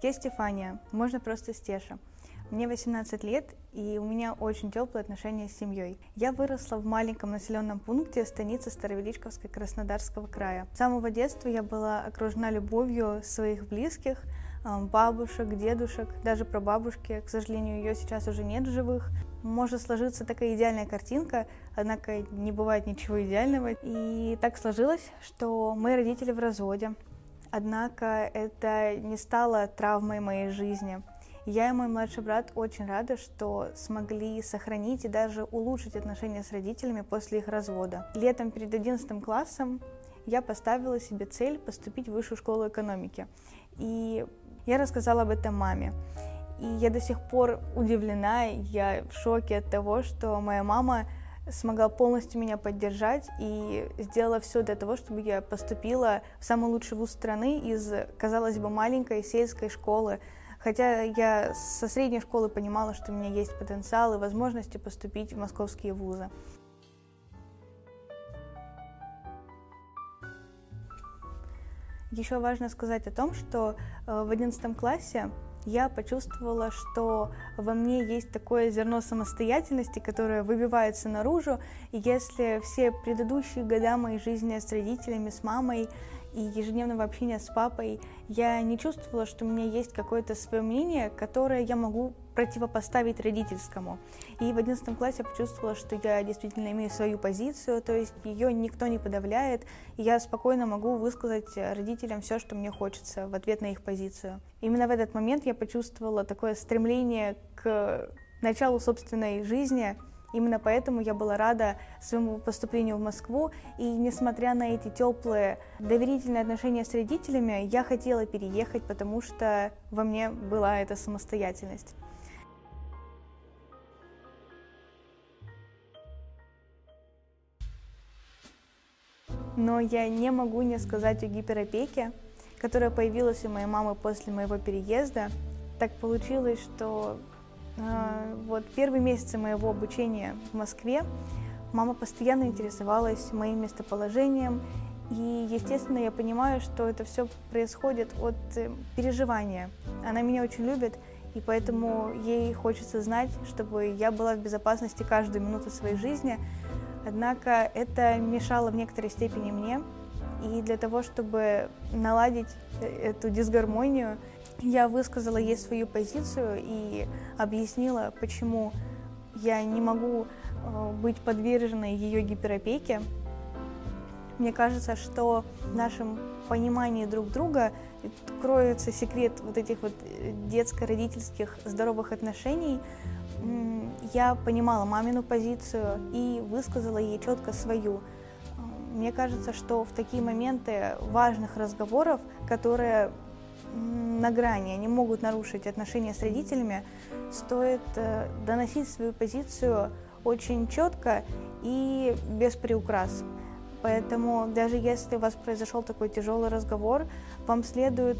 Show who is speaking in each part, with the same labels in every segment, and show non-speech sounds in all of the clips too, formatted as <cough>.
Speaker 1: Я Стефания, можно просто Стеша. Мне 18 лет, и у меня очень теплые отношения с семьей. Я выросла в маленьком населенном пункте станицы Старовеличковской Краснодарского края. С самого детства я была окружена любовью своих близких, бабушек, дедушек, даже про бабушки. К сожалению, ее сейчас уже нет в живых. Может сложиться такая идеальная картинка, однако не бывает ничего идеального. И так сложилось, что мои родители в разводе. Однако это не стало травмой моей жизни. Я и мой младший брат очень рады, что смогли сохранить и даже улучшить отношения с родителями после их развода. Летом перед 11 классом я поставила себе цель поступить в высшую школу экономики. И я рассказала об этом маме. И я до сих пор удивлена, я в шоке от того, что моя мама смогла полностью меня поддержать и сделала все для того, чтобы я поступила в самый лучший вуз страны из, казалось бы, маленькой сельской школы, Хотя я со средней школы понимала, что у меня есть потенциал и возможности поступить в московские вузы. Еще важно сказать о том, что э, в одиннадцатом классе я почувствовала, что во мне есть такое зерно самостоятельности, которое выбивается наружу, и если все предыдущие года моей жизни с родителями, с мамой и ежедневного общения с папой я не чувствовала, что у меня есть какое-то свое мнение, которое я могу противопоставить родительскому. И в одиннадцатом классе я почувствовала, что я действительно имею свою позицию, то есть ее никто не подавляет, и я спокойно могу высказать родителям все, что мне хочется в ответ на их позицию. Именно в этот момент я почувствовала такое стремление к началу собственной жизни, Именно поэтому я была рада своему поступлению в Москву, и несмотря на эти теплые, доверительные отношения с родителями, я хотела переехать, потому что во мне была эта самостоятельность. Но я не могу не сказать о гиперопеке, которая появилась у моей мамы после моего переезда. Так получилось, что а, вот первые месяцы моего обучения в Москве мама постоянно интересовалась моим местоположением, и, естественно, я понимаю, что это все происходит от э, переживания. Она меня очень любит, и поэтому ей хочется знать, чтобы я была в безопасности каждую минуту своей жизни. Однако это мешало в некоторой степени мне, и для того, чтобы наладить э, эту дисгармонию, я высказала ей свою позицию и объяснила, почему я не могу э, быть подверженной ее гиперопеке. Мне кажется, что в нашем понимании друг друга кроется секрет вот этих вот э, детско-родительских здоровых отношений. Я понимала мамину позицию и высказала ей четко свою. Мне кажется, что в такие моменты важных разговоров, которые на грани, они могут нарушить отношения с родителями, стоит э, доносить свою позицию очень четко и без приукрас. Поэтому даже если у вас произошел такой тяжелый разговор, вам следует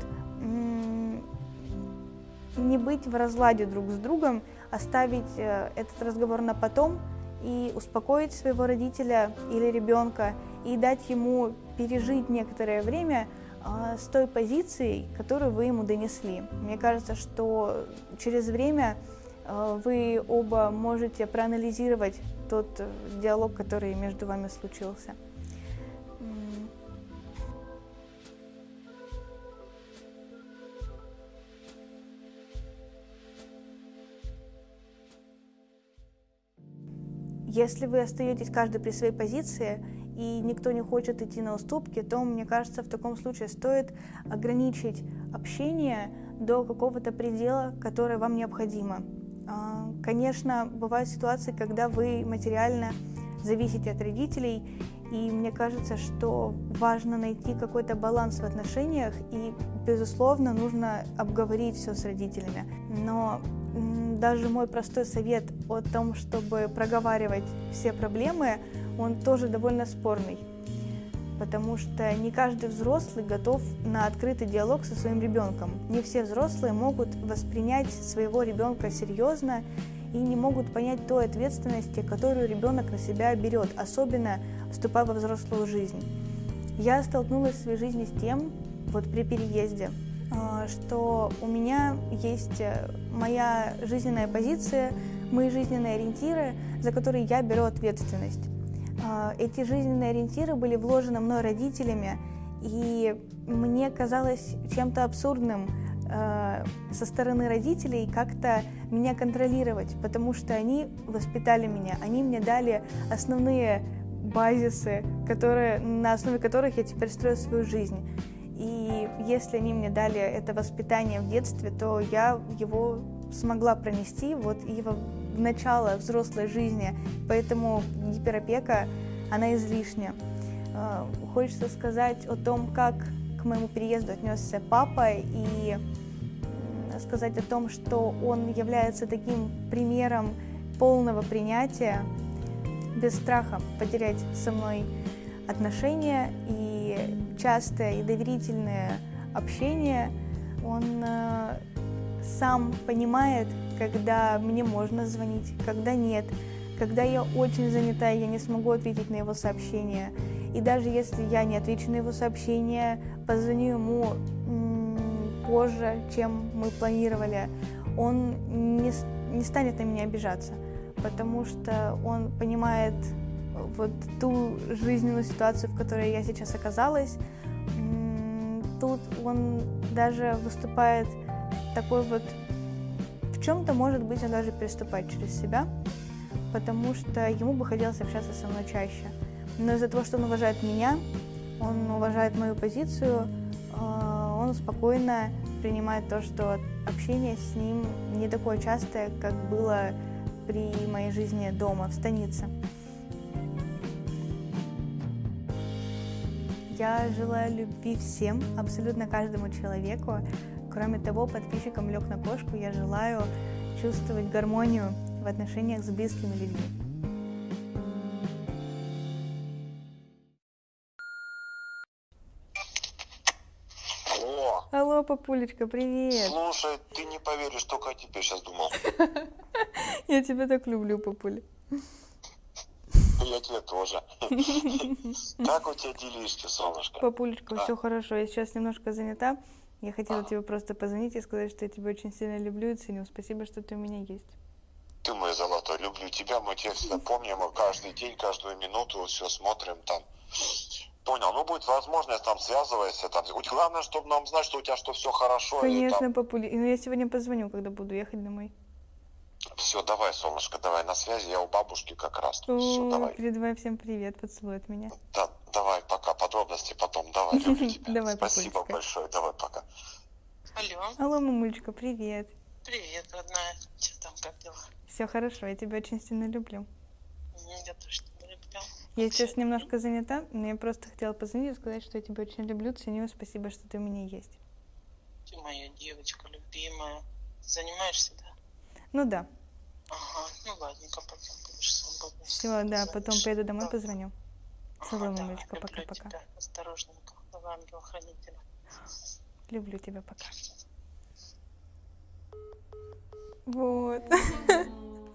Speaker 1: не быть в разладе друг с другом, оставить э, этот разговор на потом и успокоить своего родителя или ребенка и дать ему пережить некоторое время, а, с той позицией, которую вы ему донесли. Мне кажется, что через время а, вы оба можете проанализировать тот э, диалог, который между вами случился. Если вы остаетесь каждый при своей позиции, и никто не хочет идти на уступки, то, мне кажется, в таком случае стоит ограничить общение до какого-то предела, который вам необходимо. А, конечно, бывают ситуации, когда вы материально зависите от родителей, и мне кажется, что важно найти какой-то баланс в отношениях, и, безусловно, нужно обговорить все с родителями. Но даже мой простой совет о том, чтобы проговаривать все проблемы, он тоже довольно спорный, потому что не каждый взрослый готов на открытый диалог со своим ребенком. Не все взрослые могут воспринять своего ребенка серьезно и не могут понять той ответственности, которую ребенок на себя берет, особенно вступая во взрослую жизнь. Я столкнулась в своей жизни с тем, вот при переезде, что у меня есть э, моя жизненная позиция, мои жизненные ориентиры, за которые я беру ответственность. А, эти жизненные ориентиры были вложены мной родителями, и мне казалось чем-то абсурдным э, со стороны родителей как-то меня контролировать, потому что они воспитали меня, они мне дали основные базисы, которые, на основе которых я теперь строю свою жизнь. Если они мне дали это воспитание в детстве, то я его смогла пронести вот и в начало взрослой жизни. Поэтому гиперопека, она излишня. А, хочется сказать о том, как к моему переезду отнесся папа и сказать о том, что он является таким примером полного принятия, без страха потерять со мной отношения и частое и доверительное общение. Он э, сам понимает, когда мне можно звонить, когда нет, когда я очень занята, и я не смогу ответить на его сообщение. И даже если я не отвечу на его сообщение, позвоню ему позже, чем мы планировали, он не, не станет на меня обижаться, потому что он понимает вот ту жизненную ситуацию, в которой я сейчас оказалась. Тут он даже выступает такой вот... В чем-то, может быть, он даже переступает через себя, потому что ему бы хотелось общаться со мной чаще. Но из-за того, что он уважает меня, он уважает мою позицию, а, он спокойно принимает то, что общение с ним не такое частое, как было при моей жизни дома, в станице. Я желаю любви всем, абсолютно каждому человеку. Кроме того, подписчикам лег на кошку я желаю чувствовать гармонию в отношениях с близкими людьми. Алло, папулечка, привет.
Speaker 2: Слушай, ты не поверишь, только о тебе сейчас думал. <laughs>
Speaker 1: Я тебя так люблю, папуля.
Speaker 2: Я тебя тоже. <laughs> Как у тебя делишки, солнышко?
Speaker 1: Папулечка, все хорошо. Я сейчас немножко занята. Я хотела тебе просто позвонить и сказать, что я тебя очень сильно люблю и ценю. Спасибо, что ты у меня есть.
Speaker 2: Ты мой золотой, люблю тебя, мы тебя всегда помним, каждый день, каждую минуту все смотрим там. Понял, ну будет возможность, там связывайся. Там. Главное, чтобы нам знать, что у тебя что все хорошо.
Speaker 1: Конечно, и, там... папуля. Ну, я сегодня позвоню, когда буду ехать домой.
Speaker 2: Все, давай, солнышко, давай на связи. Я у бабушки как раз.
Speaker 1: О, Все, давай. Передавай всем привет, поцелуй от меня.
Speaker 2: Да, давай, пока. Подробности потом. Давай, люблю <laughs> тебя.
Speaker 1: Давай,
Speaker 2: Спасибо большое. Давай, пока.
Speaker 3: Алло.
Speaker 1: Алло, мамулечка, привет.
Speaker 3: Привет, родная. Что там, как дела?
Speaker 1: Все хорошо, я тебя очень сильно люблю.
Speaker 3: Я тоже тебя люблю.
Speaker 1: Я сейчас немножко занята, но я просто хотела позвонить и сказать, что я тебя очень люблю, ценю. Спасибо, что ты у меня есть.
Speaker 3: Ты моя девочка любимая. Занимаешься, да?
Speaker 1: Ну да.
Speaker 3: Ладненько, потом будешь свободна.
Speaker 1: Все, да, потом поеду домой, да. позвоню. Целую, ага, мамочка, пока-пока.
Speaker 3: Осторожненько, давай, ангел-хранитель.
Speaker 1: Люблю тебя, пока. Вот. <laughs>